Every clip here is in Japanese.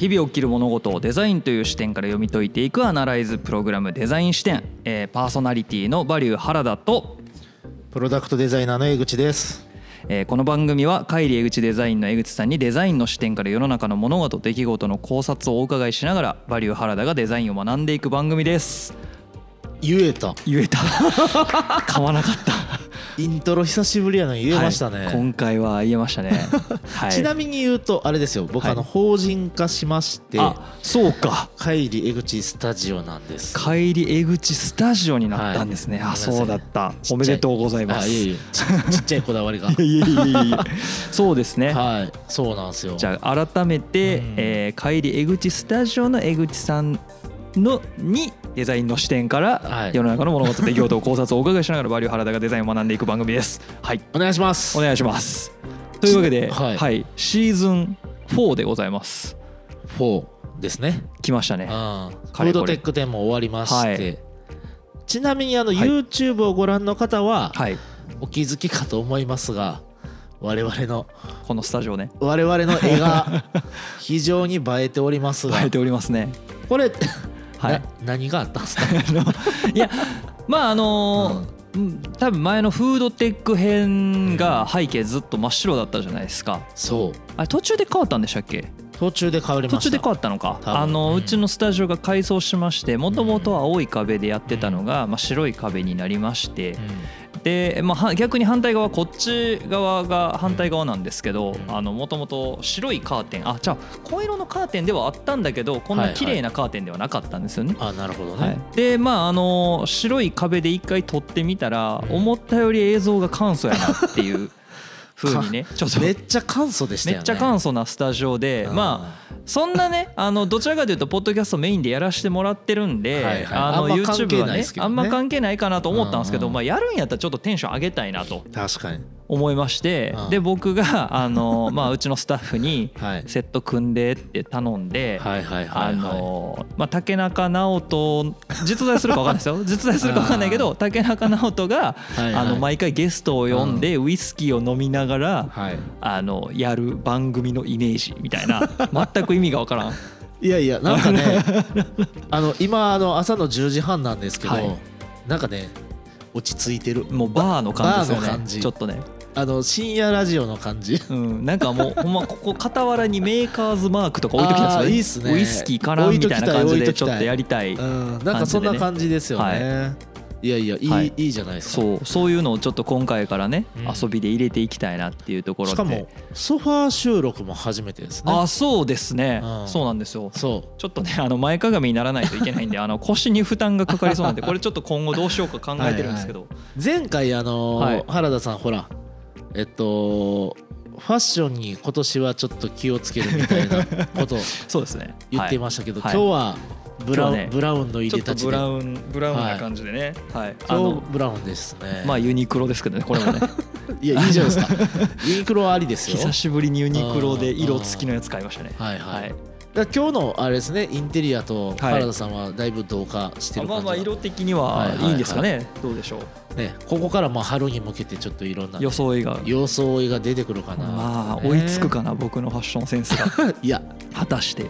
日々起きる物事をデザインという視点から読み解いていくアナライズプログラムデザイン視点、えーパーソナリティのバリュー原田と、プロダクトデザイナーの江口です。えーこの番組は帰り江口デザインの江口さんにデザインの視点から世の中の物事出来事の考察をお伺いしながらバリュー原田がデザインを学んでいく番組です。言えた。言えた。噛まなかったイントロ久しぶりやのに言えましたね、はい今回は言えましたね、はい、ちなみに言うとあれですよ僕、はい。あの法人化しましてあそうか。帰り江口スタジオなんです。帰り江口スタジオになったんですね、あはい。ごめんなさい。そうだった。おめでとうございます。ちっちゃいこだわりが。いやいやいやいや そうですね、はい。そうなんですよ。じゃあ改めて、うん。えー、帰り江口スタジオの江口さんのにデザインの視点からはい。世の中の物事出来事を考察をお伺いしながらバリュー原田がデザインを学んでいく番組ですはい。お願いします。お願いします。というわけで、ははい。い。シーズン4でございます。4ですね。来ましたね。うんフードテック展も終わりまして、はい。ちなみにあのはい。YouTube をご覧の方ははい。お気づきかと思いますが我々のこのスタジオね。我々の絵が非常に映えておりますが 映えておりますね。これ、はい。な何があったんですか？いやまああのーうん。多分前のフードテック編が背景ずっと真っ白だったじゃないですか。そう。あれ途中で変わったんでしたっけ？途中で変わりました。途中で変わったのか。あの、ううんちのスタジオが改装しましてもともとは青い壁でやってたのが、まあ、白い壁になりましてで、まあは、逆に反対側こっち側が反対側なんですけどうんもともと白いカーテンあじゃあ紺色のカーテンではあったんだけどこんな綺麗なカーテンではなかったんですよね。あなるほどね、はい、でまああの白い壁で一回撮ってみたらうん思ったより映像が簡素やなっていう風にね。ちょっとめっちゃ簡素でしたよね。めっちゃ簡素なスタジオでまあそんなね あのどちらかというとポッドキャストメインでやらせてもらってるんで、はいはい。あの YouTube 係はねあんま関係ないかなと思ったんですけど、まあ、やるんやったらちょっとテンション上げたいなと確かに。思いまして、うん。で僕があの、まあ、うちのスタッフにはい。セット組んでって頼んで。はいはいはいあはい。のまあ、竹中直人実在するか分かんないですよ。実在するか分かんないけど竹中直人がはいはい。あの毎回ゲストを呼んでウイスキーを飲みながらはい。あのやる番組のイメージみたいな全く意味が分からん。いやいや なんかねあの今あの朝の10時半なんですけど、はい。なんかね落ち着いてる。もうバーの感じですよちょっとね。あの深夜ラジオの感じ。うん、なんかもう ほんまここ傍らにメーカーズマークとか置いときたいですすね。ねウイスキーかなみたいな感じでちょっとやりたいうん。なんかそんな感じですよね。いやいやいい,、はい。い、いじゃないですか。そうそういうのをちょっと今回からね、うん。遊びで入れていきたいなっていうところで。しかもソファー収録も初めてですね。あそうですね、うん。そうなんですよ。そちょっとねあの前かがみにならないといけないんであの腰に負担がかかりそうなんでこれちょっと今後どうしようか考えてるんですけど。う前回あのーはい。原田さんほらえっとファッションに今年はちょっと気をつけるみたいなことを そうですね。言っていはましたけど、はい。今日はブラウン、ね。ブラウンの入いちょっとれたちでブラウンブラウンな感じでね。はい、あ今日のブラウンですね。まあユニクロですけどねこれもね。いやいいじゃないですか。ユニクロはありですよ。久しぶりにユニクロで色付きのやつ買いましたね。はいはい、はいだ今日のあれですねインテリアとはい。原田さんはだいぶ同化してる感じが、まあまあ色的にはいはいはいはい。いんですかね。どうでしょう。ねここからまあ春に向けてちょっといろんな装いが装いが出てくるかな。まあね追いつくかな僕のファッションセンスが。いや。果たして。いっ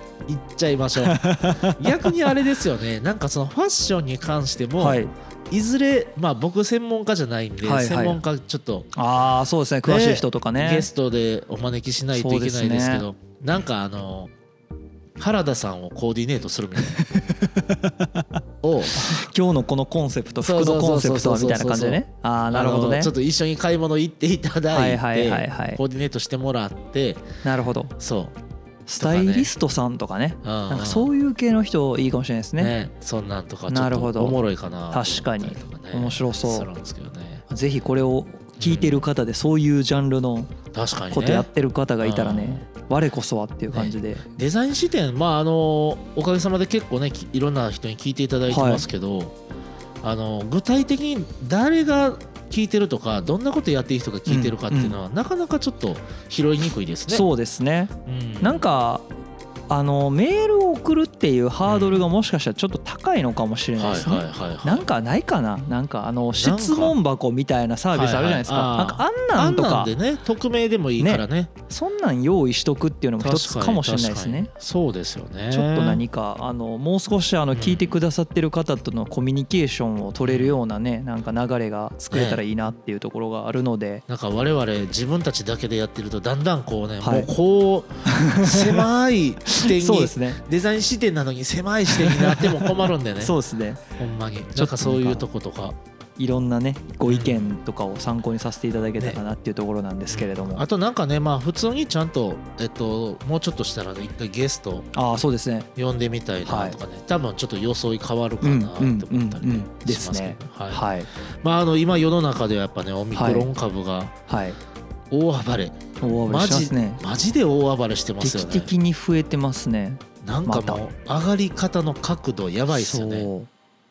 ちゃいましょう。逆にあれですよね。なんかそのファッションに関しても、はい。い、ずれまあ僕専門家じゃないんで、はいはい。専門家ちょっとああそうですね。詳しい人とかね。ゲストでお招きしないといけないですけどなんかあの原田さんをコーディネートするみたいな。を。今日のこのコンセプト服のコンセプトはみたいな感じでね。ああなるほどね。ちょっと一緒に買い物行っていただいて、コーディネートしてもらって。なるほど。そう。スタイリストさんとかね。ななんかそういう系の人いいかもしれないですね。ねそんなんとかちょっなるほど。とおもろいかな。確かに。面白そう。するんですけどね。ぜひこれを聞いてる方でそういうジャンルの確かにね。ことやってる方がいたらね我こそはっていう感じで。デザイン視点まああのおかげさまで結構ねきいろんな人に聞いていただいてますけど、あの具体的に誰が聞いてるとかどんなことやっている人が聞いてるかっていうのは、なかなかちょっと拾いにくいですね。そうですね。うん。なんかあのメールを送るっていうハードルがもしかしたらちょっと高いのかもしれないですね。なんかないかな？なんかあの質問箱みたいなサービスあるじゃないですか、なんかあんなんとか。あんなんでね匿名でもいいからね。そんなん用意しとくっていうのも一つかもしれないですね。そうですよね。ちょっと何かあのもう少しあの聞いてくださってる方とのコミュニケーションを取れるようなねなんか流れが作れたらいいなっていうところがあるので、なんか我々自分たちだけでやってるとだんだんこうね、はい。もうこう狭い視点にそうですね。デザイン視点なのに狭い視点になっても困るんでね。そうですね。ほんまに。なんかそういうとことか。いろんなねご意見とかを参考にさせていただけたらなっていうところなんですけれども、あとなんかねまあ普通にちゃんとえっともうちょっとしたらね一回ゲストああそうですね。呼んでみたいなとかね、多分ちょっと装い変わるかうんなってうんうん思ったりねうんでしますけすね。どはい。はい。まああの今世の中ではやっぱねオミクロン株がはい大暴れ。大暴れマジしてますね。マジで大暴れしてますよね。劇的に増えてますね。なんかもう上がり方の角度やばいっすよね。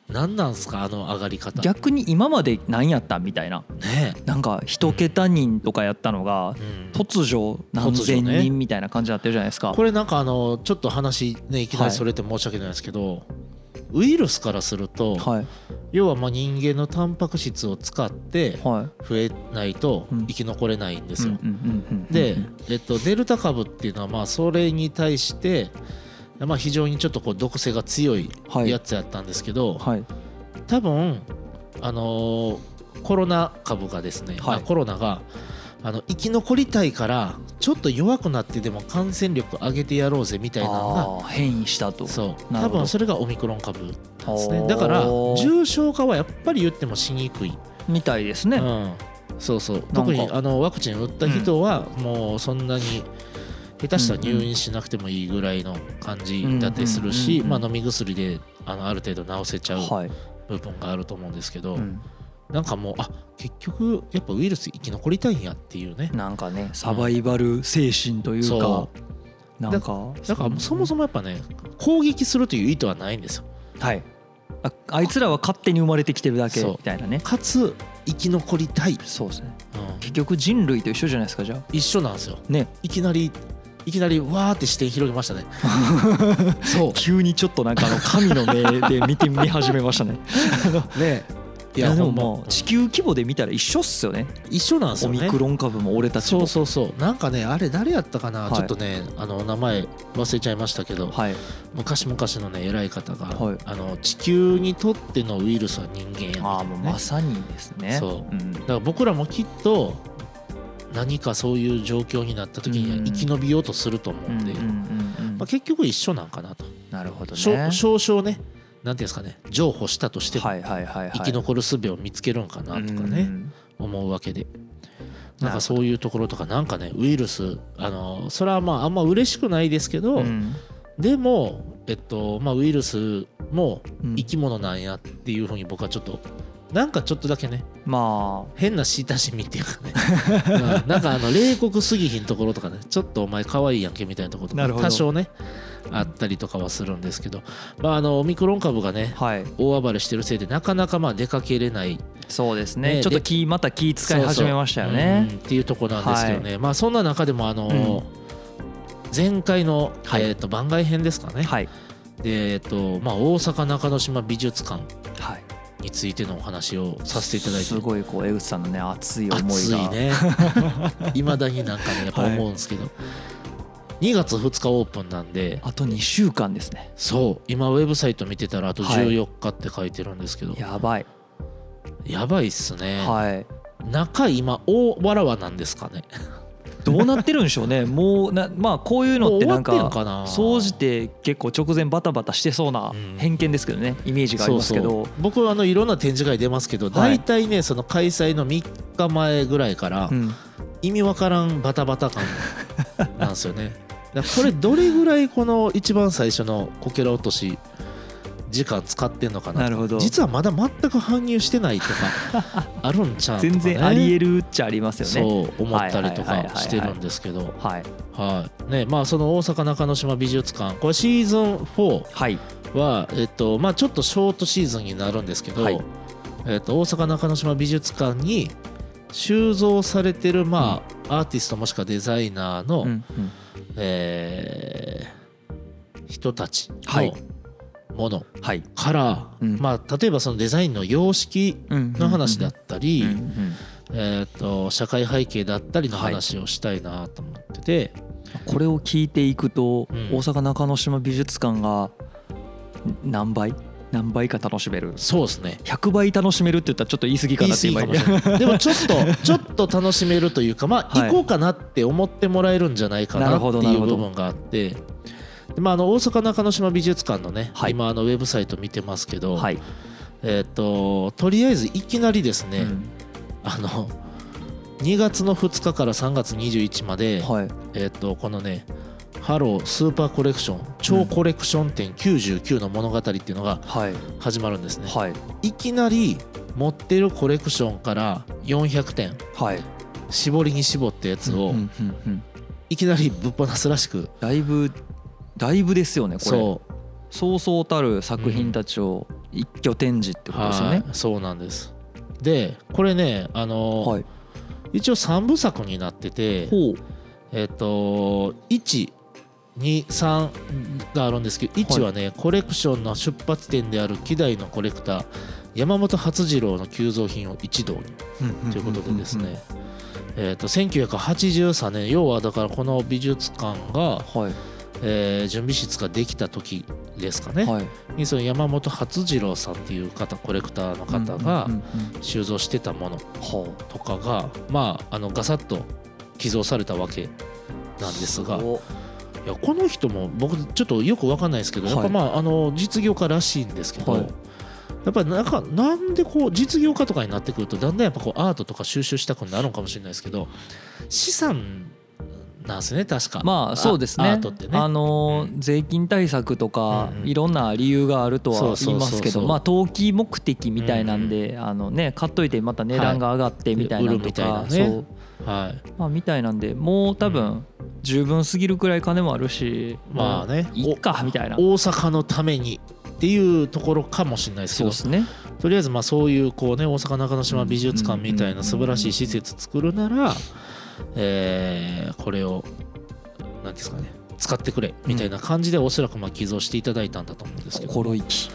何なんすかあの上がり方。逆に今まで何やったみたいな。ねなんか一桁人とかやったのが突如何千人みたいな感じになってるじゃないですか。これなんかあのちょっと話ねいきなりそれて申し訳ないですけど、ウイルスからすると、はい。要はまあ人間のタンパク質を使ってはい。増えないとうん。生き残れないんですよ。で、えっと、デルタ株っていうのはまあそれに対して、まあ、非常にちょっとこう毒性が強いはい。やつやったんですけど、はい。多分あのーコロナ株がですね、はい。あコロナがあの生き残りたいからちょっと弱くなってでも感染力上げてやろうぜみたいなのが変異したと。そう。多分それがオミクロン株なんですね。だから重症化はやっぱり言ってもしにくい、みたいですね。うん、そうそう。か。特にあのワクチン打った人はもうそんなに下手したら入院しなくてもいいぐらいの感じだったりするし飲み薬であのある程度治せちゃうはい。部分があると思うんですけど、うんなんかもうあ結局やっぱウイルス生き残りたいんやっていうね。なんかね。サバイバル精神というかそなんか。だからそもそもやっぱね攻撃するという意図はないんですよ。はい。ああいつらは勝手に生まれてきてるだけみたいなね。かつ生き残りたい、そうですね。うん。結局人類と一緒じゃないですかじゃあ。一緒なんですよ。ね。いきなりいきなりわーって視点広げましたね。そう。急にちょっとなんかあの神の目で見てみ始めましたね。ねいいやでももう地球規模で見たら一緒っすよね。一緒なんですよね。オミクロン株も俺たちも。そうそうそう。なんかねあれ誰やったかな、はい。ちょっとねあの名前忘れちゃいましたけど、はい。昔々のね偉い方が、はい。あの地球にとってのウイルスは人間やみたいな、ね、ああもうまさにですね。そう。うん。だから僕らもきっと何かそういう状況になった時にはうん。生き延びようとすると思うんで、うん。まあ、結局一緒なんかなと、なるほどね。少々ねなんていうんですかね譲歩したとしても生き残る術を見つけるんかなとかうねん。思うわけで。なんかそういうところとかなんかねウイルスあのそれはまああんま嬉しくないですけど、うん。でもえっとまあウイルスもうん。生き物なんやっていうふうに僕はちょっとなんかちょっとだけねま変な親しみっていうかね、うんなんかあの冷酷すぎひんところとかねちょっとお前可愛いやんけみたいなところとか多少ねあったりとかはするんですけど、まあ、あのオミクロン株がねあはい。大暴れしてるせいでなかなかまあ出かけれない。そうですね。ねちょっと気また気使い始めましたよね。うんっていうところなんですけどね、まあそんな中でもあの、前回の、はい。えー、と番外編ですかね、はい。でえっとまあ、大阪中之島美術館。はいについてのお話をさせていただいて。すごいこう江口さんのね熱い思いが。熱いね。いまだになんかねやっぱ思うんですけど、2月2日オープンなんで。あと2週間ですね。そう。今ウェブサイト見てたらあとはい。14日って書いてるんですけど、やばい。やばいっすね、はい。中今大わらわなんですかねどうなってるんでしょうね。もうなまあこういうのってなんか総じて結構直前バタバタしてそうなうん。偏見ですけどね。イメージがありますけど。そう僕はあのいろんな展示会出ますけど、はい。大体ねその開催の3日前ぐらいからうん。意味わからんバタバタ感なんですよね。だからこれどれぐらいこの一番最初のこけら落とし時間使ってんのかななるほど。実はまだ全く搬入してないとか あるんちゃう全然ありえるっちゃありますよね。そう思ったりとかしてるんですけど。はい。はい。ねまあその大阪中之島美術館。これシーズン4はい。は、えっとまあ、ちょっとショートシーズンになるんですけど、はい。えっと、大阪中之島美術館に収蔵されてる、まあアーティストもしくはデザイナーの、うんうん。えー人たちはい。のものはい。から、うん。まあ、例えばそのデザインの様式の話だったり、えー、と社会背景だったりの話をしたいなと思ってて、これを聞いていくと、うん。大阪中之島美術館が何倍？何倍か楽しめる？そうですね。100倍楽しめるって言ったらちょっと言い過ぎか言ない。っ てでもちょっとちょっと楽しめるというかまあはい。行こうかなって思ってもらえるんじゃないかなっていう部分があって。でまあ、あの大阪中之島美術館のね、はい。今あのウェブサイト見てますけど、はい、えー、ととりあえずいきなりですね、うん。あの2月の2日から3月21まで、はい。えー、とこのね「ハロースーパーコレクション超コレクション展99の物語」っていうのがはい。始まるんですね。はい。いきなり持ってるコレクションから400点はい。絞りに絞ったやつをいきなりぶっ放すらしくだいぶだいぶですよねこれ。そう。そうそうたる作品たちを一挙展示ってことですよね。はい、そうなんです。でこれねあの、はい。一応3部作になっててえっ、と123があるんですけど1はね、コレクションの出発点である希代のコレクター山本初次郎の急増品を一堂にということでですね、えー、と1983年要はだからこの美術館が、はいえー準備室ができた時ですかね、はい。にその山本初次郎さんっていう方コレクターの方が収蔵してたものはとかがまああのガサッと寄贈されたわけなんですが。いごやこの人も僕ちょっとよく分かんないですけど、はい。やっぱまああの実業家らしいんですけど、はい。やっぱりなんかなんでこう実業家とかになってくるとだんだんやっぱこうアートとか収集したくなるのかもしれないですけど資産なんですね確か。まあそうですね。ね。あのー税金対策とかうんうん。いろんな理由があるとは言いますけどまあ投機目的みたいなんであのね買っといてまた値段が上がってみたいなのとかなね。そう。はい。まあみたいなんでもう多う分十分すぎるくらい金もあるしまあね。いっかみたいな。大阪のためにっていうところかもしれないですけど。そうですね。とりあえずまあそういうこうね大阪中之島美術館みたいな素晴らしい施設作るなら、えーこれを何ですかね使ってくれみたいな感じでおそらくまあ寄贈していただいたんだと思うんですけど、心意気。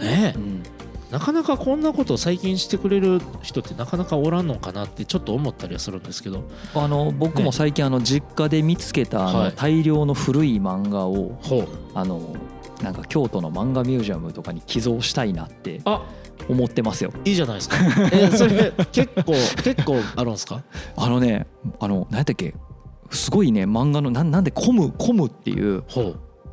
ねえ。うん。なかなかこんなことを最近してくれる人ってなかなかおらんのかなってちょっと思ったりはするんですけど。あの僕も最近あの実家で見つけたあはい。の大量の古い漫画をあのなんか京都の漫画ミュージアムとかに寄贈したいなってあ思ってますよ。いいじゃないですか。えー それ結構結構あるんですか？あのねあの何やったっけ？すごいね漫画のなんなんでコムコムっていう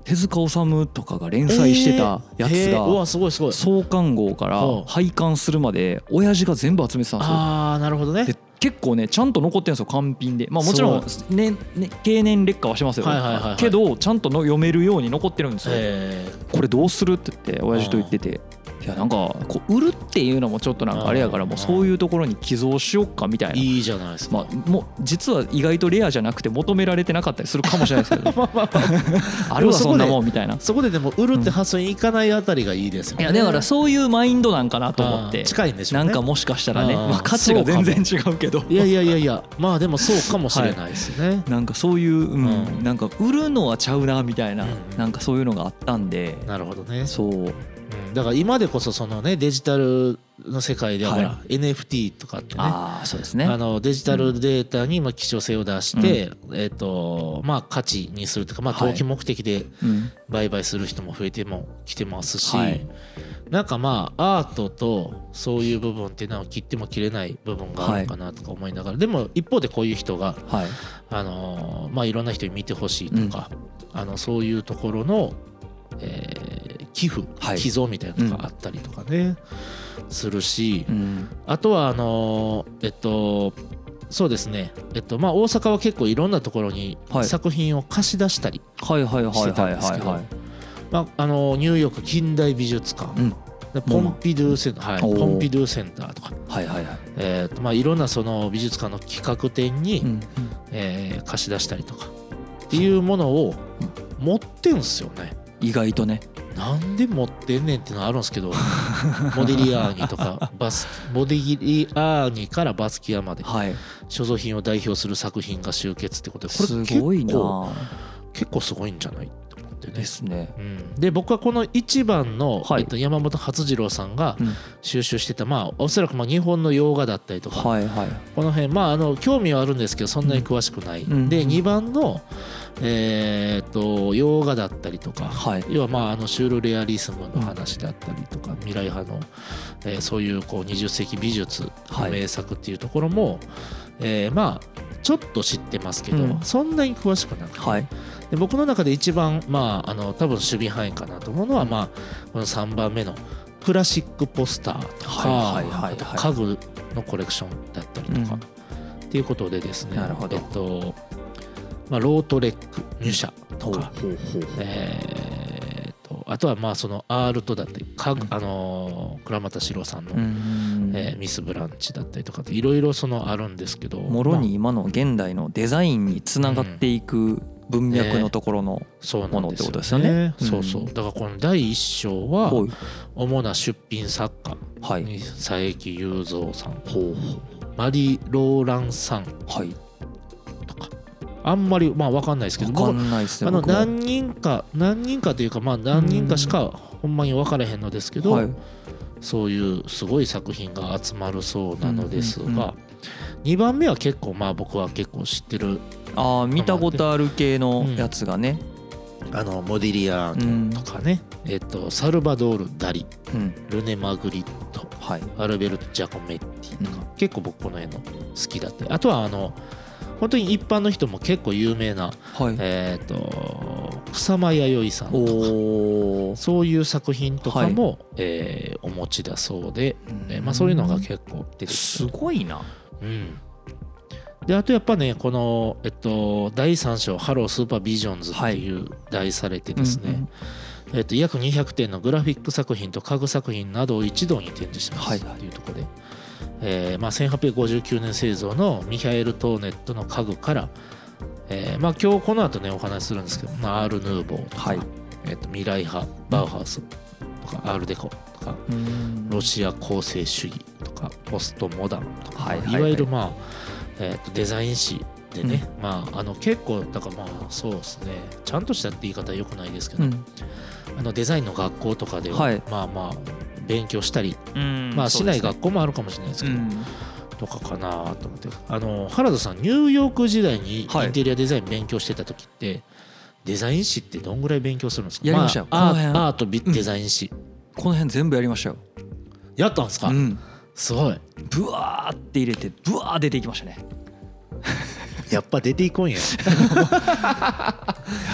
手塚治虫とかが連載してたやつへーうわがすごいすごい。創刊号から廃刊するまで親父が全部集めてたんですよ。ああなるほどね。で結構ねちゃんと残ってるんですよ完品で。まあもちろんねね経年劣化はしますよ、はいはいはいはい。けどちゃんとの読めるように残ってるんですよ、え。これどうするって言って親父と言ってていやなんかこう売るっていうのもちょっとなんかあれやからもうそういうところに寄贈しよっかみたいー、な。いいじゃないですか、まあ、もう実は意外とレアじゃなくて求められてなかったりするかもしれないですけど。あるわそんなもんみたいな。そこででも売るって発想にいかないあたりがいいですよね。いやだからそういうマインドなんかなと思っあてー近いんでしょうね。なんかもしかしたらねまあ価値が全然違うけど。いやいやいやいやまあでもそうかもしれないですね。なんかそういう、うんうん。なんか売るのはちゃうなみたいな、うん。なんかそういうのがあったんで、なるほどね。そううん。だから今でこそそのねデジタルの世界ではほら、は NFT とかってね。ああそうですね。あのデジタルデータにまあ希少性を出して、えっ、とまあ価値にするというかまあはい。投機目的でうん。売買する人も増えてもきてますし、はい。なんかまあアートとそういう部分っていうのは切っても切れない部分があるのかなとか思いながら、でも一方でこういう人がはい。あのーまあいろんな人に見てほしいとか、あのそういうところの、えー寄付、はい。寄贈みたいなのがあったりとかね、するし、うん。あとはあのーえっとそうですね、えっとまあ、大阪は結構いろんなところにはい。作品を貸し出したり、はいはいはいしてたはい。んですけどニューヨーク近代美術館、うん。でポンピドゥセンター、はい、ポンピドゥセンターとか、はいはいはい。えーとまあ、いろんなその美術館の企画展に、うんえー貸し出したりとかっていうものを持ってんすよね。意外とね。なんで持ってんねんってのはあるんですけど モディリアーニとかバスモディリアーニからバスキアまではい。所蔵品を代表する作品が集結ってことでこれす結ごいな。構結構すごいんじゃないって思っってね。で。すね。うん、で僕はこの1番の、はい。えっと、山本初次郎さんがうん。収集してた、まあおそらくまあ日本の洋画だったりとか、はいはい。この辺まああの興味はあるんですけどそんなに詳しくない、うんでうん。2番のえーっと洋画だったりとか、はい。要はまああのシュールレアリスムの話であったりとか、未来派の、えーそういうこう20世紀美術の名作っていうところも、えーまあちょっと知ってますけど、うん。そんなに詳しくなくて、はい。で僕の中で一番まああの多分守備範囲かなと思うのは、まあこの3番目のクラシックポスターとか、家具のコレクションだったりとか、うん。っていうことでですねなるほど。えっとまあ、ロートレックにミュシャとか、えーっとあとはまあそのアールトだったり家具、うん。あのー倉俣史郎さんの、うんえーミス・ブランチだったりとかっていろいろそのあるんですけどもろに今の現代のデザインにつながっていく文脈のところの、ものってことですよね。うん。そうそう。だからこの第一章は主な出品作家はい。に佐伯雄三さんほう。マリ・ローランさんはい。とかあんまりまあ分かんないですけど分か僕んないですねあの僕も何人か何人かというかまあ何人かしかほんまに分からへんのですけど、はい。そういうすごい作品が集まるそうなのですが、うんうんうん2番目は結構まあ僕は結構知ってるああ見たことある系のやつがね。あのモディリアーノとかね、えっとサルバドール・ダリうん。ルネ・マグリットはい。アルベルト・ジャコメッティとか、うん。結構僕この辺の好きだったり。あとはあの本当に一般の人も結構有名な、はい。えっと草間彌生さんとかそういう作品とかも、えーお持ちだそうで、えーまあ、そういうのが結構出てきてすごいな。うん。であとやっぱねこの、えっと、第3章「ハロースーパービジョンズ」っていう題されてですね、うんうん。えっと、約200点のグラフィック作品と家具作品などを一堂に展示してますはい。っていうところで、えーまあ、1859年製造のミハエル・トーネットの家具から、えーまあ、今日この後ねお話しするんですけど、まあ、アール・ヌーボーとか、はい。えっと未来派バウハウスとか、アール・デコとかうん。ロシア構成主義とかポストモダンとか、はいはいはい。いわゆるまあ、えーとデザイン誌でね、まああの結構だからまあそうですねちゃんとしたって言い方はよくないですけど、うん。あのデザインの学校とかでは、はい。まあまあ勉強したり、うん。まあしない学校もあるかもしれないですけど、うん。とかかなと思って。あの原田さんニューヨーク時代にイはい。ンテリアデザイン勉強してた時って、デザイン誌ってどんぐらい勉強するんですか？やりましたよ。あ、この辺。アートビデザイン誌、この辺全部やりましたよ。やったんですか、うん。すごい。ブワーって入れてブワー出ていきましたね。やっぱ出ていこんや。や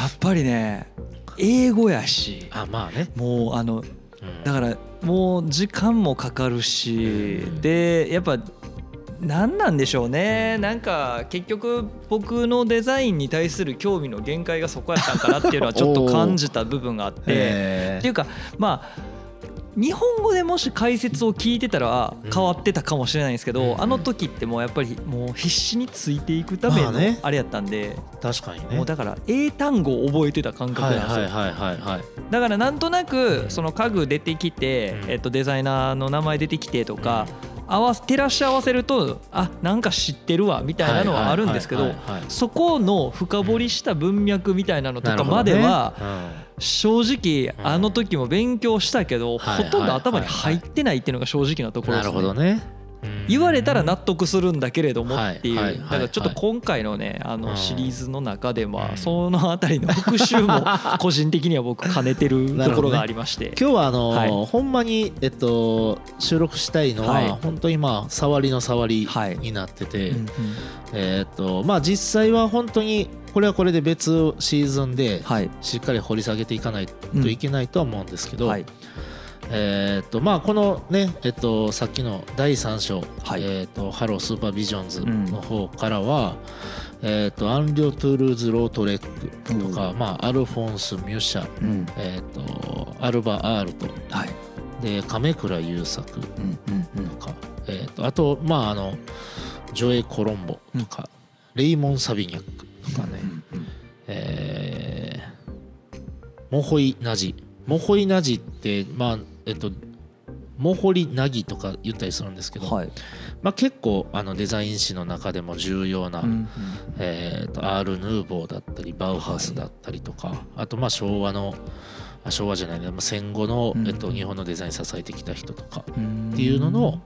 っぱりね英語やしあまあね、もうあのうんだからもう時間もかかるしでやっぱ何なんでしょうね。なんか結局僕のデザインに対する興味の限界がそこやったんかなっていうのはちょっと感じた部分があって。っていうかまあ日本語でもし解説を聞いてたら変わってたかもしれないんですけど、うん。あの時ってもうやっぱりもう必死についていくためのまあれやったんで、確かにね。もうだから英単語を覚えてた感覚はいなんですよ、はいはいはいはいだからなんとなくその家具出てきて、うん。えっと、デザイナーの名前出てきてとか、合わせ照らし合わせるとあなんか知ってるわみたいなのはあるんですけどそこの深掘りした文脈みたいなのとかまでは正直うん。あの時も勉強したけどはいほとんど頭に入ってないっていうのが正直なところですうんなるほどね。言われたら納得するんだけれどもっていう。だからちょっと今回のねあうん。のシリーズの中ではうん。そのあたりの復習も 個人的には僕兼ねてるところがありまして。今日はあのーはい。ほんまにえっと収録したいのは、はい。本当にまあ触りの触りはい。になってて、うんうん。えっとまあ実際は本当にこれはこれで別シーズンではい。しっかり掘り下げていかないといけないとは思うんですけど、はいえっとまあこのねえっとさっきの第3章、はい。えっとハロースーパービジョンズの方からは、えっとアンリ・ド・トゥールーズ・ロートレックとか、まあアルフォンス・ミュシャうん。えっとアルヴァ・アールトはい。で亀倉優作とうんうんうん。か、えー、とあとまああのジョエ・コロンボとか、レイモン・サビニャックとかね、えーモホイ・ナジ。モホイ・ナジってまあえっとモホリナギとか言ったりするんですけど、はい。まあ、結構あのデザイン誌の中でも重要な、うんえー、とアール・ヌーボーだったりバウハウスだったりとか、あとまあ昭和のあ昭和じゃないね。まあ戦後の、うんえっと、日本のデザイン支えてきた人とかうん。っていうのの、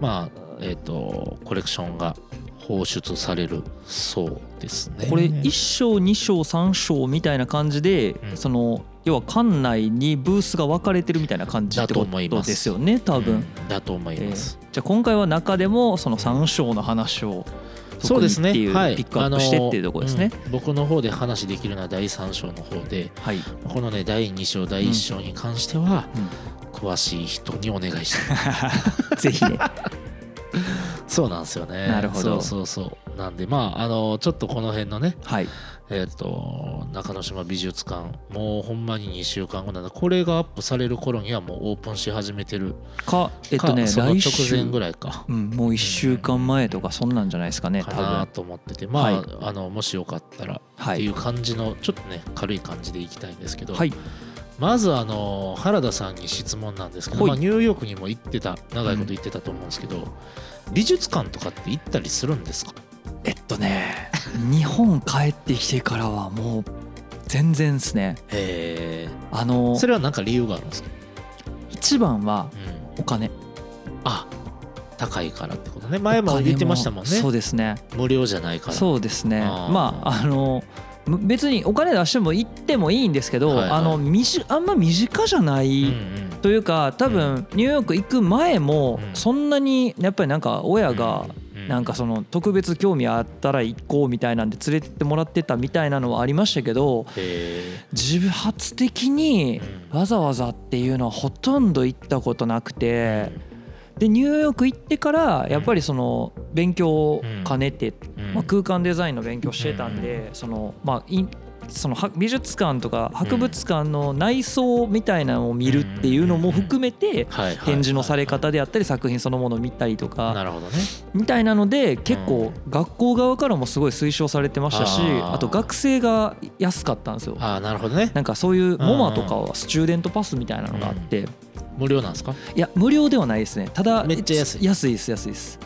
まあえっとコレクションが放出されるそうですね。これ1章2章3章みたいな感じで、うん。その要は館内にブースが分かれてるみたいな感じってこだと思います。とですよね多分、うん。だと思いえー。ます。じゃあ今回は中でもその3章の話をそうですね。特にっていう、はい。ピックアップしてっていうところですね、うん。僕の方で話できるのは第3章の方ではい、このね第2章第1章に関しては、うん。詳しい人にお願いしたい ぜひね そうなんですよね。なるほど。そうそうそう。なんでまああのちょっとこの辺のねはい。えっ、と中之島美術館もうほんまに2週間後なんでこれがアップされる頃にはもうオープンし始めてる。かえっとねかその直前ぐらいか。うん、もう1週間前とかそんなんじゃないですかね多かな分と思っててまあ,、はい。あのもしよかったらはい。っていう感じのちょっとね軽い感じでいきたいんですけど、はいまずあの原田さんに質問なんですけど、はい。まあ、ニューヨークにも行ってた長いこと行ってたと思うんですけど、美術館とかって行ったりするんですか？えっとね 日本帰ってきてからはもう全然ですね。へあのえそれは何か理由があるんですか、一番はうん、お金。あ高いからってことね。前も言ってましたもんね。そうですね。無料じゃないから。そうですね。まああのむ別にお金出しても行ってもいいんですけど、はいはい。あのあんま身近じゃない、というか多分ニューヨーク行く前もうん。そんなにやっぱりなんか親がうんなんかその特別興味あったら行こうみたいなんで連れてってもらってたみたいなのはありましたけどへ自発的にうん。わざわざっていうのはほとんど行ったことなくてえでニューヨーク行ってからやっぱりその勉強を兼ねてうん。まあ、空間デザインの勉強してたんで、そのまあいそのは美術館とか博物館の内装みたいなのを見るっていうのも含めて展示のされ方であったり作品そのものを見たりとなかるほどね。みたいなので結構学校側からもすごい推奨されてましたしあと学生が安かったんですよ。ああなるほどね。なんかそういうモマとかはスチューデントパスみたいなのがあって無料なんですか？いや無料ではないですね。ただめっちゃ安い。安いです安いです。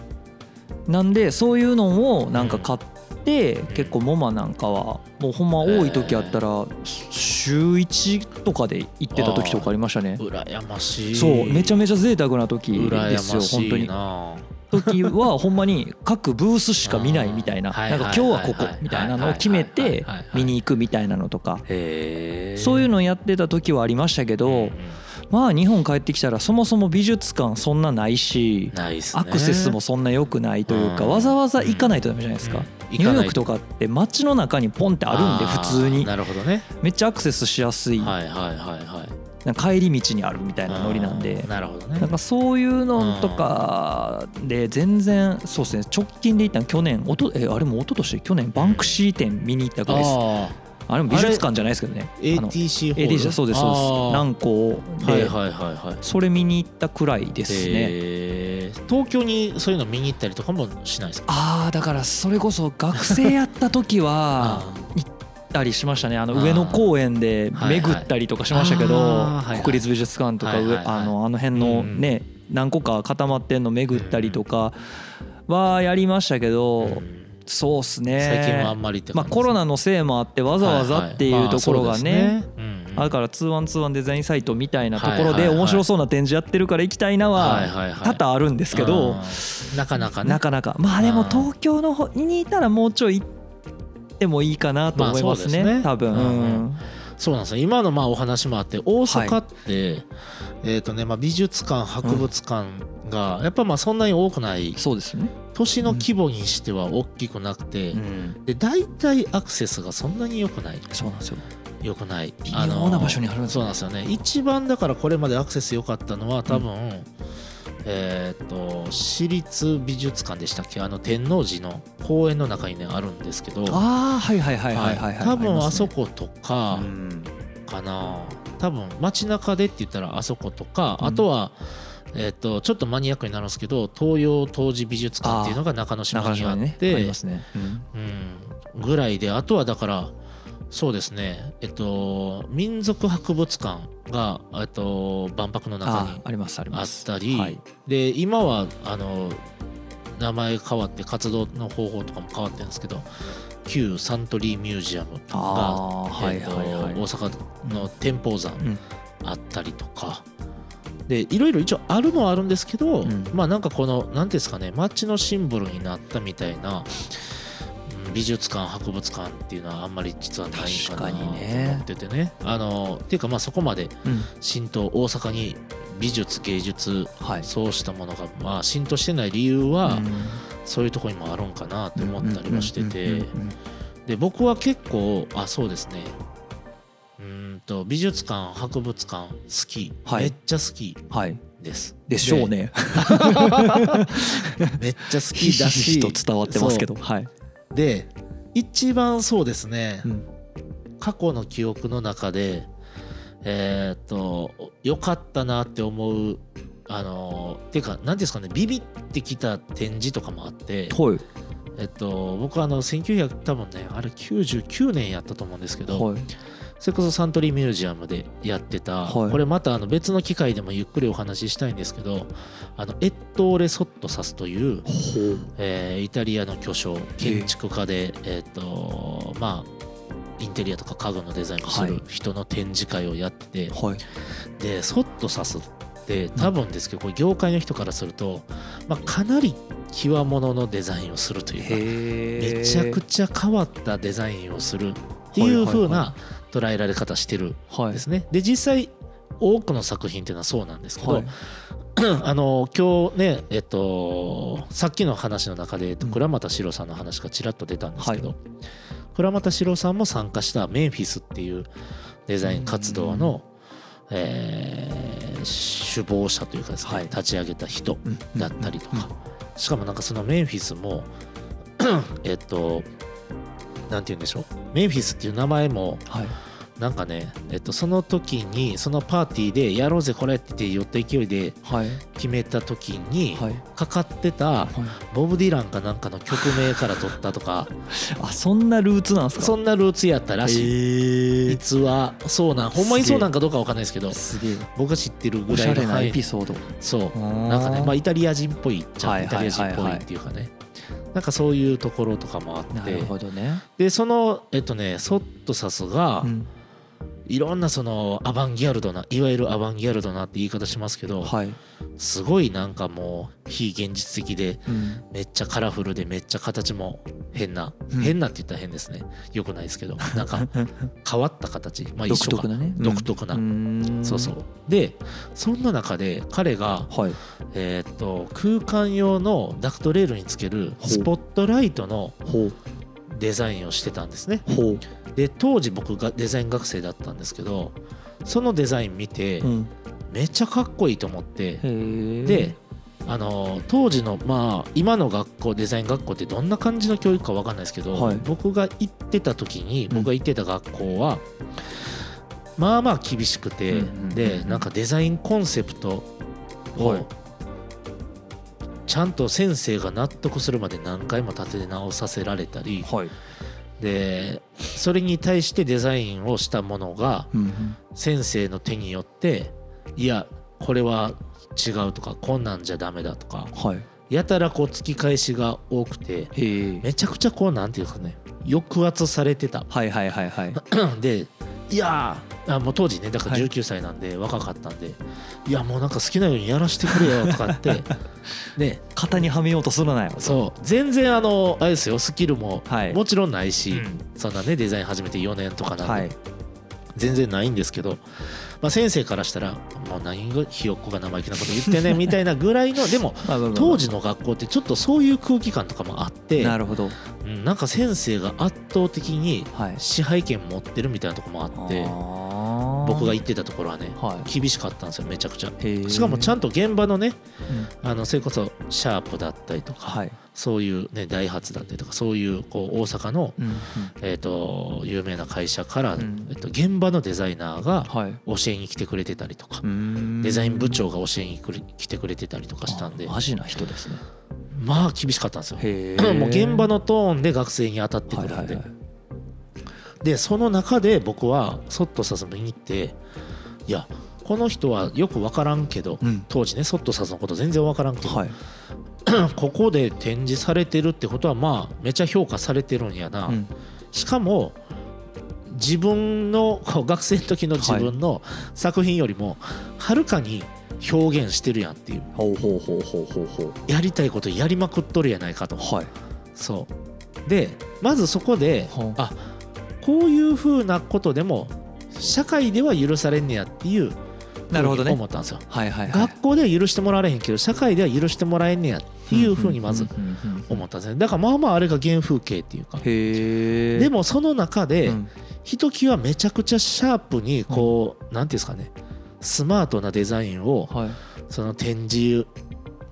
なんでそういうのをなんか買って、結構モマなんかはもうほんま多い時あったら週1とかで行ってた時とかありましたね。羨ましい。そうめちゃめちゃ贅沢な時羨ですよ本当に。な時はほんまに各ブースしか見ないみたいな。なんか今日はここみたいなのを決めて見に行くみたいなのとか。そういうのやってた時はありましたけうんどまあ日本帰ってきたらそもそも美術館そんなないしアクセスもそんな良くないというかうん。わざわざ行かないとダメじゃないですか。うん。ニューヨークとかって街の中にポンってあるんで普通に。なるほどね。めっちゃアクセスしやすい。はいはいはいはいなんか帰り道にあるみたいなノリなんで。なるほどね。なんかそういうのとかで全然そうですね。直近で行ったの去年おとえあれも一昨年去年バンクシー展見に行ったぐらいですああれも美術館じゃないですけどね。ーあの ATC ホール。AD そうですそうです。南港ではいはいはいはい。それ見に行ったくらいですね。東京にそういうの見に行ったりとかもしないですか？ああだからそれこそ学生やった時は 行ったりしましたね。あの上野公園で巡ったりとかしましたけどはいはい。国立美術館とか上はいはいはい。あのあの辺のね何個か固まってんの巡ったりとかはやりましたけどうんそうっすね。最近はあんまりってまあコロナのせいもあってわざわざっていうところがね。あそうですね。うんだから2-1-2-1デザインサイトみたいなところではいはいはい面白そうな展示やってるから行きたいなはいははいはい。多々あるんですけどうん。なかなかね。なかなか。まあでも東京の方にいたらもうちょい行ってもいいかなと思いますね,、多分、そうなんですよ。今のまあお話もあって大阪って、えーとねまあ、美術館博物館がやっぱまあそんなに多くないそうですね、都市の規模にしては大きくなくて、で大体アクセスがそんなに良くない。そうなんですよ。良くない。微妙な場所にあるんですそうよなんですよね。一番だからこれまでアクセス良かったのは多分、えっ、と私立美術館でしたっけ？あの天王寺の公園の中にねあるんですけど。ああはいはいはいはいはい、はい、多分あそこことかうん。かな、多分街中でって言ったらあそことか、うん。あとはえっ、とちょっとマニアックになるんですけど東洋当時美術館っていうのが中之島中にあって、りますね、うん。うん、ぐらいであとはだからそうですね。えっと民族博物館がえっと万博の中にあありますありあっますたり、はい。で今はあの名前変わって活動の方法とかも変わってるんですけど旧サントリーミュージアムが、えっとはいはい。大阪の天保山うん。あったりとか。でいろいろ一応あるのはあるんですけど、うん。まあなんかこの何ていうんですかね街のシンボルになったみたいなうん美術館博物館っていうのはあんまり実はないかなと思っててね。あのっていうかまあそこまでうん。浸透大阪に美術芸術はい。そうしたものがまあ浸透してない理由はうん。そういうところにもあるんかなって思ったりはしてて。うんうんうん。で僕は結構あそうですねんと美術館博物館好き、はい。めっちゃ好きはい。です。でしょうね。で めっちゃ好ひきだし。と伝わってますけど。はい。で一番そうですね、うん。過去の記憶の中でえーっと良かったなって思うあのっていうか何ていうんですかねビビってきた展示とかもあってはい。えっと僕はあの1900多分ねあれ99年やったと思うんですけど、はいそれこそサントリーミュージアムでやってた、はい。これまたあの別の機会でもゆっくりお話ししたいんですけどあのエットーレ・ソットサスという、えーイタリアの巨匠建築家で、えっとまあインテリアとか家具のデザインをするはい人の展示会をやって、はい。でソットサスって多分ですけどこれ業界の人からすると、まあ、かなり極物のデザインをするというかめちゃくちゃ変わったデザインをするっていう風な捉えられ方してるはい。んですね。で実際多くの作品っていうのはそうなんですけど、はい。あの今日ねえっとさっきの話の中で、倉俣史郎さんの話がちらっと出たんですけど、は倉俣史郎さんも参加したメンフィスっていうデザイン活動の、えー首謀者というかですね、はい。立ち上げた人うんだったりとうんか、しかもなんかそのメンフィスも えっとなんて言うんでしょう？メンフィスっていう名前もはい。なんかね、えっと、その時にそのパーティーでやろうぜこれって言って寄った勢いではい。決めた時にはい。かかってたはい。ボブ・ディランかなんかの曲名から取ったとか。あそんなルーツなんですか？そんなルーツやったらしい。実はそうなんほんまにそうなんかどうかわかんないですけどすげえ。僕が知ってるぐらいのエピソード。そう。ななんかねまあイタリア人っぽいじゃはいんイタリア人っぽいっていうかねなんかそういうところとかもあって。なるほどね。でそのえっとねソットサスがうんいろんなそのアバンギャルドないわゆるアバンギャルドなって言い方しますけどはい。すごいなんかもう非現実的でうん。めっちゃカラフルでめっちゃ形も変な、うん。変なって言ったら変ですね。よくないですけど なんか変わった形。まあ独一緒か。特なね独特な、なそうそう。でそんな中で彼が、はい。えーっと空間用のダクトレールにつけるスポットライトのほうデザインをしてたんですね。で当時僕がデザイン学生だったんですけどそのデザイン見てうん。めっちゃかっこいいと思ってであの当時のまあ今の学校デザイン学校ってどんな感じの教育かわかんないですけど、はい。僕が行ってた時にうん。僕が行ってた学校は、まあまあ厳しくて、うん。でなんかデザインコンセプトをはいちゃんと先生が納得するまで何回も立て直させられたりはい。でそれに対してデザインをしたものがうん先生の手によっていやこれは違うとかこんなんじゃダメだとかはい。やたらこう突き返しが多くてめちゃくちゃこうなんていうんですかね抑圧されてた。はいはいはいはい。でいやーあもう当時ねだからはい。19歳なんで若かったんで、い、やもうなんか好きなようにやらしてくれよとかって。で型にはめようとするなよそう。全然あのあれですよスキルもはい。もちろんないし、うん。そんなねデザイン始めて4年とかなんで、はい。全然ないんですけど、まあ、先生からしたらもう何がひよっこが生意気なこと言ってんねんみたいなぐらいのでも 当時の学校ってちょっっとそういう空気感とかもあってなるほど。うんなんか先生が圧倒的にはい。支配権持ってるみたいなとこもあってあー。僕が行ってたところはねは厳しかったんですよめちゃくちゃ。しかもちゃんと現場のねうん。あのそれこそシャープだったりとか、はいそういうねダイハツだったりとかそういうこう大阪の、えー、と有名な会社から、うん。えっと現場のデザイナーがはい。教えに来てくれてたりとか、デデザイン部長が教えに来てくれてたりとかしたんで。マジな人ですね。まあ厳しかったんですよ。もう現場のトーンで学生に当たってくるんで、でその中で僕はそっとさす見に行っていやこの人はよく分からんけど、うん。当時ねそっとさすのこと全然分からんけど、はい。ここで展示されてるってことはまあめちゃ評価されてるんやな、うん。しかも自分の 学生の時の自分の作品よりもはるかに表現してるやんっていう。ほうほうほうほうほうほう。やりたいことやりまくっとるやないかと。はい。そう。でまずそこではあこういうふうなことでも社会では許されんねやっていうなるほどね。思ったんですよ、はいはいはい。学校では許してもらわれへんけど社会では許してもらえんねやっていうふうにまずうんうんうんうん。思ったんですね。だからまあまああれが原風景っていうか。でもその中で、うん。ひときわめちゃくちゃシャープにこう、なんていうんですかね。スマートなデザインをはい。その展示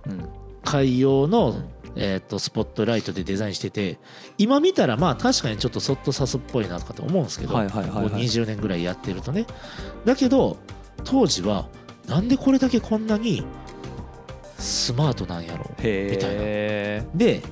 うん。会用の、えー、とスポットライトでデザインしてて今見たらまあ確かにちょっとそっとさすっぽいなとかと思うんですけど、はいはいはいはい。こう20年ぐらいやってるとね。だけど当時はなんでこれだけこんなにスマートなんやろみたいな。えで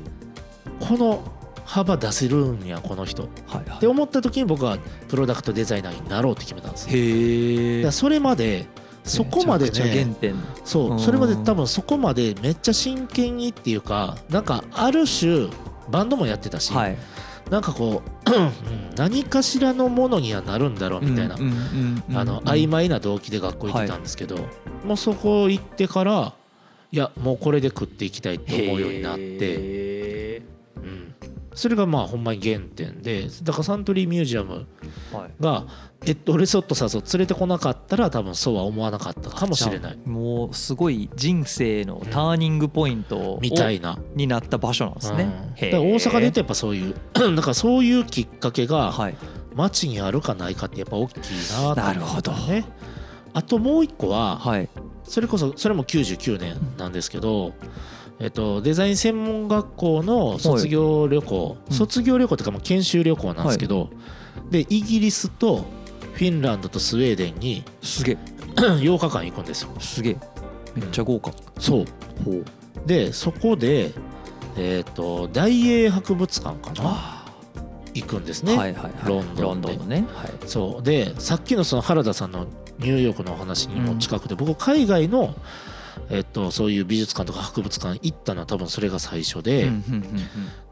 この幅出せるんやこの人。っはいはい。て思った時に僕はプロダクトデザイナーになろうって決めたんですよ。へそれまでそこまでね原点。そううん。それまで多分そこまでめっちゃ真剣にっていうかなんかある種バンドもやってたし、はい。なんかこううん何かしらのものにはなるんだろうみたいな、曖昧な動機で学校行ってたんですけど、もうそこ行ってからいやもうこれで食っていきたいって思うようになって、へうん、それがまあほんまに原点でだからサントリーミュージアムーはい。がえっとレソットさんを連れてこなかったら多分そうは思わなかったかもしれない。もうすごい人生のターニングポイントみたいな。になった場所なんですね。うん、大阪で言うとやっぱそういう だからそういうきっかけがはい。街にあるかないかってやっぱ大きいなと思うなるほど。ね。あともう一個ははい。それこそそれも99年なんですけど、えっと、デザイン専門学校の卒業旅行、うん。卒業旅行というかまあ研修旅行なんですけど、でイギリスとフィンランドとスウェーデンにすげえ。8日間行くんですよ。すげえ。めっちゃ豪華。そう。ほう。でそこで、えっと大英博物館かな？あ行くんですね。ーはいはいはい。ロンドンで。ね。はい。そう。でさっきのその原田さんのニューヨークのお話にも近くて、僕海外の、えっと、そういう美術館とか博物館行ったのは多分それが最初で,、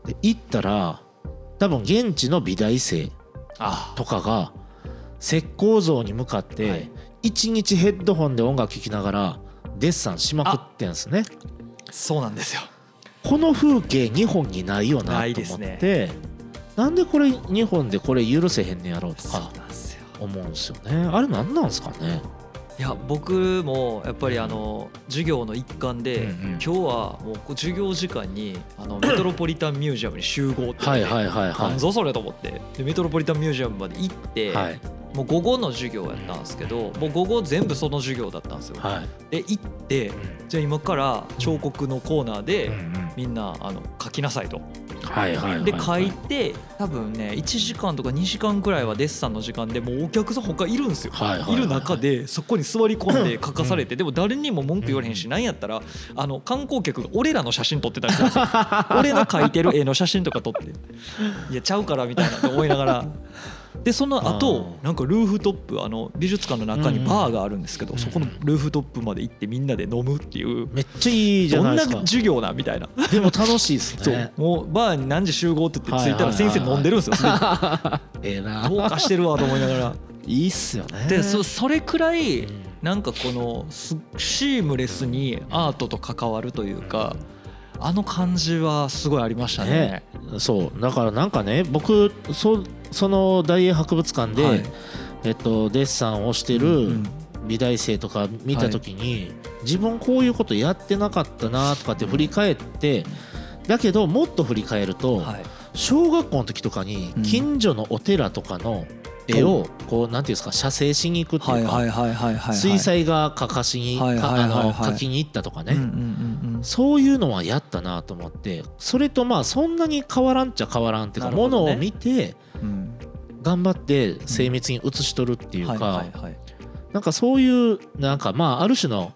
で行ったら多分現地の美大生あとかが石膏像に向かっはてい一日ヘッドホンで音楽聴きながらデッサンしまくってんすね。そうなんですよこの風景日本にないよなと思っですねて、なんでこれ日本でこれ許せへんねやろうとか思うんですよね。あれ何なんですかね。いや僕もやっぱりあの授業の一環で、今日はもう授業時間にあの メトロポリタンミュージアムに集合ってはいはいはいはい。なんぞそれと思ってでメトロポリタンミュージアムまで行って、はいもう午後の授業やったんですけどもう午後全部その授業だったんですよ。はい。で行ってじゃあ今から彫刻のコーナーでみんなあの書きなさいと。はいはいはい。で書いて多分ね1時間とか2時間くらいはデッサンの時間でもうお客さん他いるんですよ。はいはいはいい。る中でそこに座り込んで書かされてでも誰にも文句言われへんしなんやったらあの観光客が俺らの写真撮ってたりするんですよ。俺の描いてる絵の写真とか撮って。いやちゃうからみたいなって思いながらでその後あなんかルーフトップあの美術館の中にバーがあるんですけうん。どそこのルーフトップまで行ってみんなで飲むっていう。めっちゃいいじゃどなんいですか。な授業なみたいな。でも楽しいですそう。ね。もうバーに何時集合って言って着いたら先生飲んでるんですよ ええな。どうかしてるわと思いながら。いいっすよね。でそそれくらいうん。なんかこのすシームレスにアートと関わるというかあの感じはすごいありましたね。ね。そう。だからなんかね僕そその大英博物館で、はい。えっとデッサンをしてうるん。美大生とか見た時に、自分こういうことやってなかったなとかって振り返ってだけどもっと振り返ると、はい。小学校の時とかにうん。近所のお寺とかの絵をこうなんていうんですか写生しに行くっていうか、はいはいはいはいはい。水彩画描かしに、描きに行ったとかね、そういうのはやったなと思ってそれとまあそんなに変わらんっちゃ変わらんっていうか、ものを見てうん。頑張って精密に写し取るっていうか、はいはいはいなんかそういうなんかまあある種の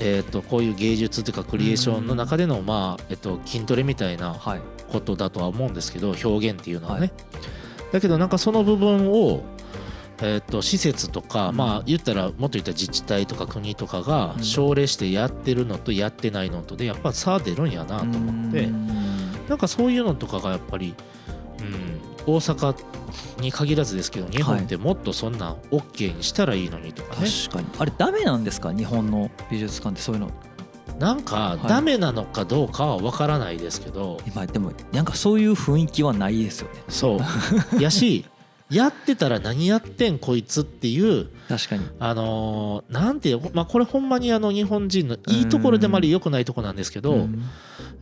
えー、とこういう芸術っていうかクリエーションの中でのまあ、えっと筋トレみたいなはい。ことだとは思うんですけど表現っていうのはね、だけどなんかその部分をえー、と施設とか、うん。まあ言ったらもっと言ったら自治体とか国とかがうん。奨励してやってるのとやってないのとでやっぱ差出るんやなと思って。うん。なんかそういうのとかがやっぱり、うん、大阪に限らずですけど日本ってもっとそんなん OK にしたらいいのにとかね、確かに。あれダメなんですか？日本の美術館ってそういうのなんかい。ダメなのかどうかは分からないですけど、今でもなんかそういう雰囲気はないですよね。そう。やしやってたら何やってんこいつっていう確かに。あのーなんていうまあこれほんまにあの日本人のいいところでもあり良くないとこなんですけど、ん。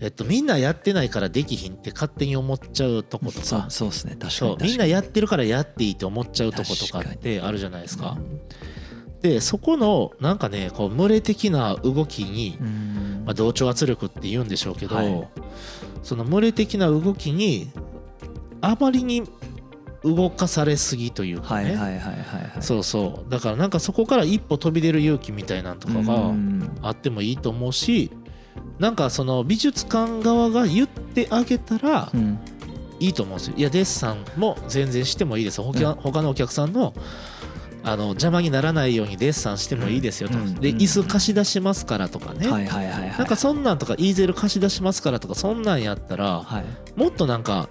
えっと、みんなやってないからできひんって勝手に思っちゃうとことか。そうですね。確かそう。に。みんなやってるからやっていいって思っちゃうとことかってあるじゃないですか。でそこのなんかねこう群れ的な動きに、うん。まあ、同調圧力って言うんでしょうけど、はい。その群れ的な動きにあまりに動かされすぎというかね、そうそう。だからなんかそこから一歩飛び出る勇気みたいなんとかがうん。あってもいいと思うしなんかその美術館側が言ってあげたらうん。いいと思うんですよ。いやデッサンも全然してもいいです。他,、他のお客さんのあの邪魔にならないようにデッサンしてもいいですよと、で椅子貸し出しますからとかね、はいはいはいはい。なんかそんなんとかイーゼル貸し出しますからとかそんなんやったらはい。もっとなんか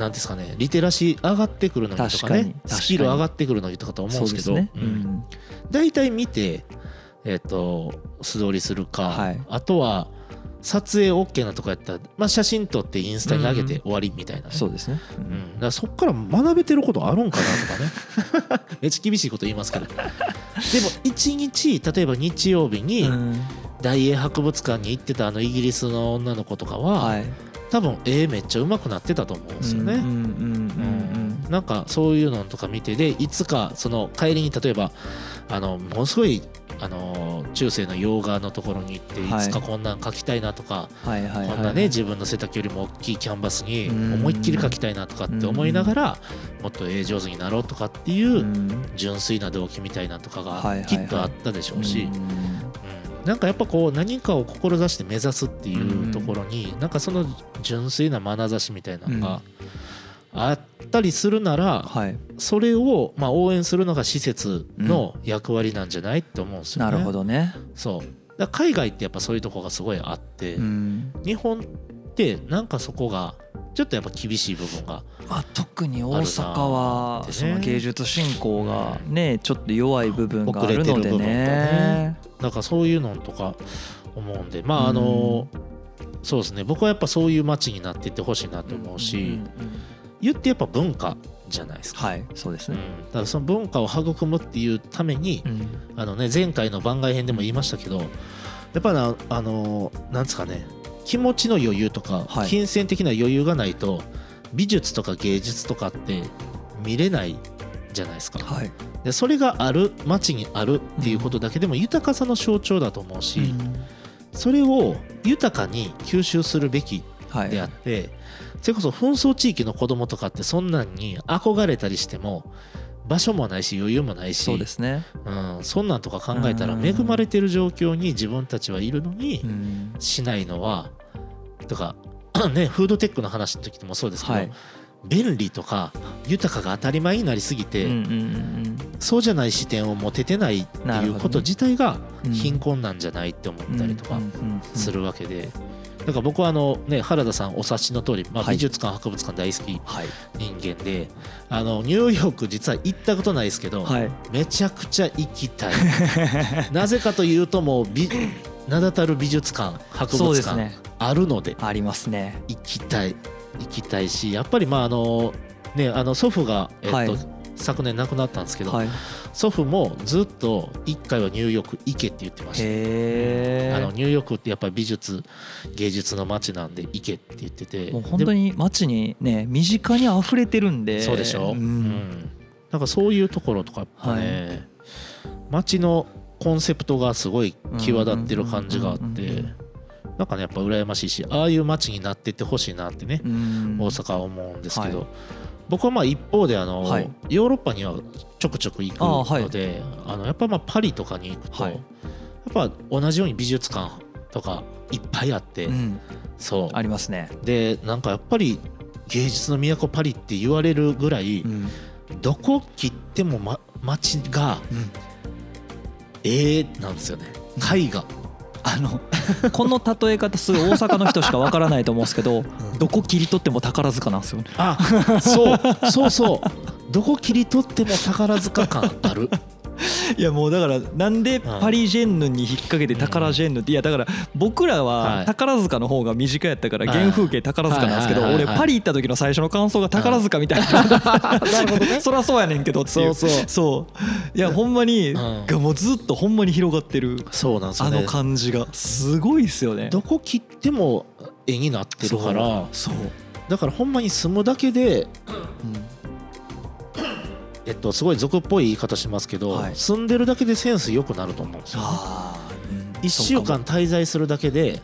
なんですかねリテラシー上がってくるのにとかねスキル上がってくるのにとかと思うんですけど。そうですね。ううんん。大体見てえっ、と素通りするか、はい。あとは撮影 OK なとこやったら、まあ、写真撮ってインスタに上げて終わりみたいなね、そうですね。うん、だからそっから学べてることあるんかなとかね。めっちゃ厳しいこと言いますけど。でも一日例えば日曜日にうん。大英博物館に行ってたあのイギリスの女の子とかは、はい。多分絵めっちゃ上手くなってたと思うんですよね。うんうんうんうんなんかそういうのとか見てでいつかその帰りに例えばあのものすごいあの中世の洋画のところに行っていはい。つかこんなん描きたいなとか、こんなね自分の背丈よりも大きいキャンバスにうん。思いっきり描きたいなとかって思いながらもっと絵上手になろうとかっていううん。純粋な動機みたいなとかがきっとあったでしょうし、なんかやっぱこう何かを志して目指すっていうところになんかその純粋な眼差しみたいなのがあったりするならはい。それをまあ応援するのが施設の役割なんじゃないって思うんですよね。なるほどね。そう。だ海外ってやっぱそういうとこがすごいあって、うん。日本ってなんかそこがちょっとやっぱ厳しい部分がまあ、特に大阪あはその芸術振興がねちょっと弱い部分があるのでね。ね。なんかそういうのとか思うんでまああのそうですね。僕はやっぱそういう街になっていってほしいなと思うし、んんん言ってやっぱ文化じゃないですか。はいそうですうん。ね、だからその文化を育むっていうために、うん。あのね、前回の番外編でも言いましたけどやっぱなあのなんですかね気持ちの余裕とか、はい。金銭的な余裕がないと美術とか芸術とかって見れないじゃないですか。はい。でそれがある街にあるっていうことだけでも豊かさの象徴だと思うし、うん。それを豊かに吸収するべきはいであって、それこそ紛争地域の子供とかってそんなんに憧れたりしても場所もないし余裕もないしそうですね、うん、そんなんとか考えたらうん。恵まれてる状況に自分たちはいるのにうん。しないのはとか ねフードテックの話の時でもそうですけど、はい。便利とか豊かが当たり前になりすぎて、そうじゃない視点を持ててないっていうこと自体がうん貧困なんじゃないって思うんったりとかするわけで。だから僕はあのね原田さんお察しの通り、まあ、はい。美術館博物館大好きはい。人間で、あのニューヨーク実は行ったことないですけど、はい。めちゃくちゃ行きたい。なぜかというともう美名だたる美術館博物館あるのでありますね。行きたい行きたいしやっぱりまああのねあの祖父が、えっとはい昨年亡くなったんですけど、はい。祖父もずっと一回はニューヨーク行けって言ってました。あのニューヨークってやっぱり美術芸術の街なんで行けって言ってて。もう本当にに街にね身近に溢れてるんで。そうでしょ、ううん。んなんかそういうところとかやっぱね、街のコンセプトがすごい際立ってる感じがあって。うんなんかねやっぱ羨ましいしああいう街になってってほしいなってね、うん。大阪は思うんですけど、はい。僕はまあ一方であの、はい。ヨーロッパにはちょくちょく行くあはい。のであのやっぱまあパリとかに行くと、はい。やっぱ同じように美術館とかいっぱいあって、うん。そう。ありますね。でなんかやっぱり芸術の都パリって言われるぐらい、うん。どこ切っても、ま、街がうん。ええなんですよね。絵画あのこの例え方すごい大阪の人しかわからないと思うんですけどどこ切り取っても宝塚なんですよね。あそう。そうそう。どこ切り取っても宝塚感あるいやもうだからなんでパリジェンヌに引っ掛けて宝ジェンヌっていやだから僕らははい。宝塚の方が身近やったからはい。原風景宝塚なんですけど俺パリ行った時の最初の感想が宝塚みたいな。そりゃそうやねんけどっていう。そうそう。そう。いやほんまにん。がもうずっとほんまに広がってるそうなんあの感じが。すごいっすよね。どこ切っても絵になってるから。そう。だからほんまに住むだけでえっとすごい俗っぽい言い方しますけど、はい。住んでるだけでセンス良くなると思うんですよ、ね、ああ1週間滞在するだけで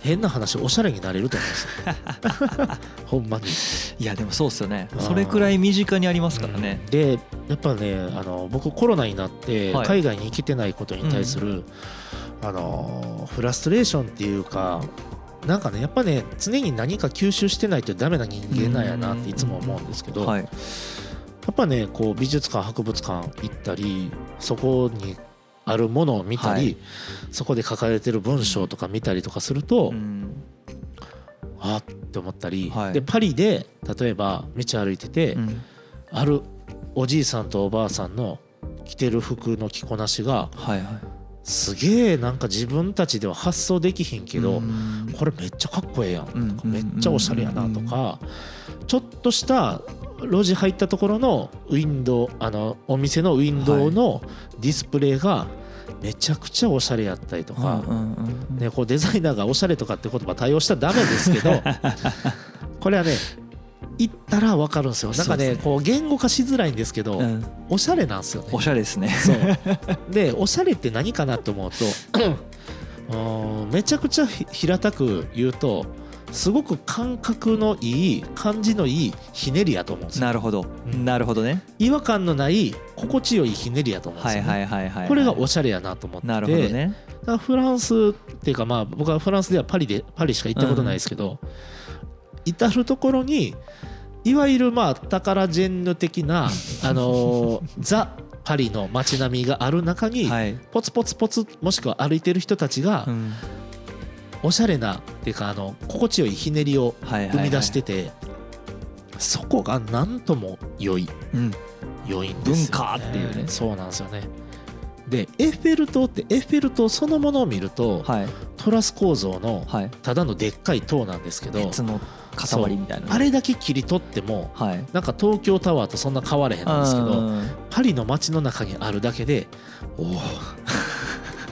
変な話おしゃれになれると思うんですよ。ほんまに。いやでもそうっすよね。それくらい身近にありますからね。でやっぱねあの僕コロナになってはい。海外に行けてないことに対する、あのフラストレーションっていうかなんかねやっぱね常に何か吸収してないとダメな人間なんやなっていつも思うんですけど、はいやっぱねこう美術館博物館行ったりそこにあるものを見たり、はい。そこで書かれてる文章とか見たりとかすると、うん。あっって思ったり、はい。でパリで例えば道歩いてて、うん。あるおじいさんとおばあさんの着てる服の着こなしがはいはい。すげえなんか自分たちでは発想できひんけど、うん。これめっちゃかっこええやんとか、うん。めっちゃおしゃれやなとか、ちょっとした路地入ったところのウィンドウあのお店のウィンドウのディスプレイがめちゃくちゃおしゃれやったりとか、ね、こうデザイナーがおしゃれとかって言葉対応したらダメですけど これはね言ったら分かるんですよ。なんかねこう言語化しづらいんですけど、うん。おしゃれなんですよね。おしゃれですね。そう。でおしゃれって何かなと思うと うんめちゃくちゃひ平たく言うとすごく感覚のいい感じのいいひねりやと思うんですよ。なるほど。うん。なるほどね。違和感のない心地よいひねりやと思うんですよ、ね。はいはいはいはいこれがおしゃれやなと思って。てなるほどね。だフランスっていうかまあ僕はフランスではパリでパリしか行ったことないですけど、至る所にいわゆるまあ宝ジェンヌ的な あのーザ・パリの街並みがある中に、はい。ポツポツポツもしくは歩いてる人たちがうんおしゃれなっていうかあの心地よいひねりをはいはいはい。生み出しててそこが何とも良い。うん。良いんですよ、ね、文化っていうね。そうなんですよね。でエッフェル塔ってエッフェル塔そのものを見ると、はい。トラス構造のはい。ただのでっかい塔なんですけど鉄の塊みたいな。あれだけ切り取ってもはい。なんか東京タワーとそんな変われへんなんですけどうん。パリの街の中にあるだけでおお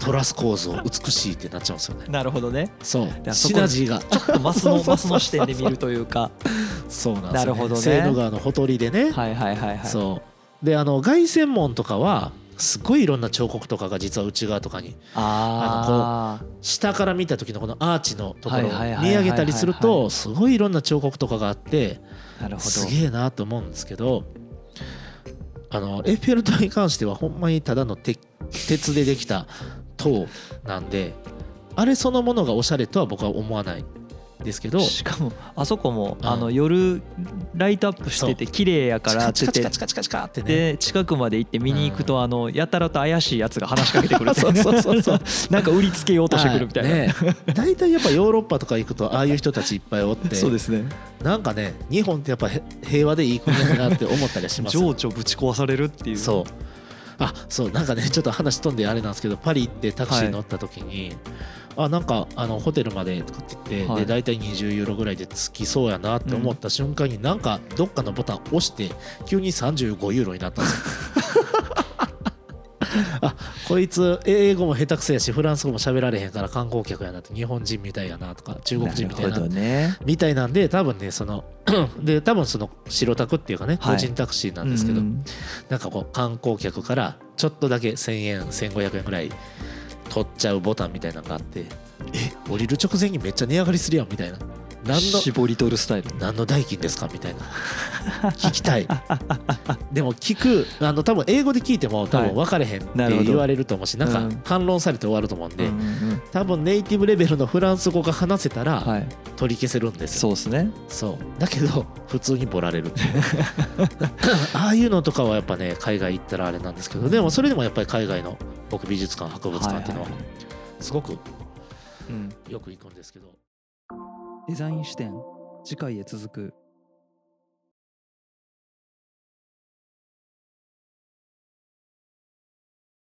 トラス構造美しいってなっちゃうんですよね。なるほどね。そう。シナジーが。ちょっとマスのマスの視点で見るというか。そうなんですなるほどね。セーヌ川のほとりでね、はいはいはいはい。そう。であの凱旋門とかはすごいいろんな彫刻とかが実は内側とかにあ下から見た時のこのアーチのところを見上げたりするとすごいいろんな彫刻とかがあってあなるほど。すげえなと思うんですけどあのエッフェル塔に関してはほんまにただの鉄鉄でできた塔なんであれそのものがおしゃれとは僕は思わないですけどしかもあそこもうん。あの夜ライトアップしてて綺麗やからってってカチカチカチカってね。で近くまで行って見に行くとあのやたらと怪しいやつが話しかけてくる そうそうそうそう。なんか売りつけようとしてくるみたいな、大体やっぱヨーロッパとか行くとああいう人たちいっぱいおってそうですね。なんかね日本ってやっぱへ平和でいい国だなって思ったりはします 情緒ぶち壊されるっていう。そうあそうなんかね ちょっと話飛んであれなんですけどパリ行ってタクシー乗った時に、あなんかあのホテルまでとかって言って、はい。で大体20ユーロぐらいで着きそうやなって思った瞬間に、なんかどっかのボタン押して急に35ユーロになったんですよ。あ こいつ英語も下手くそやしフランス語も喋られへんから観光客やなって日本人みたいやなとか中国人みたいなね。みたいなんで多分ねそので多分その白タクっていうかねはい。個人タクシーなんですけど、うんなんかこう観光客からちょっとだけ1000円1500円ぐらい取っちゃうボタンみたいなのがあってえ？降りる直前にめっちゃ値上がりするやんみたいな何の絞り取るスタイル。何の代金ですか？みたいな。聞きたい。でも聞くあの多分英語で聞いても多分分かれへんって言われると思うしなんかうん。反論されて終わると思うんで、うんうん多分ネイティブレベルのフランス語が話せたらはい。取り消せるんですよ、そうですね。そう。だけど普通にボラれる ああいうのとかはやっぱね海外行ったらあれなんですけどでもそれでもやっぱり海外の僕美術館博物館っていうのははいはすごくうん。よく行くんですけど、デザイン視点次回へ続く。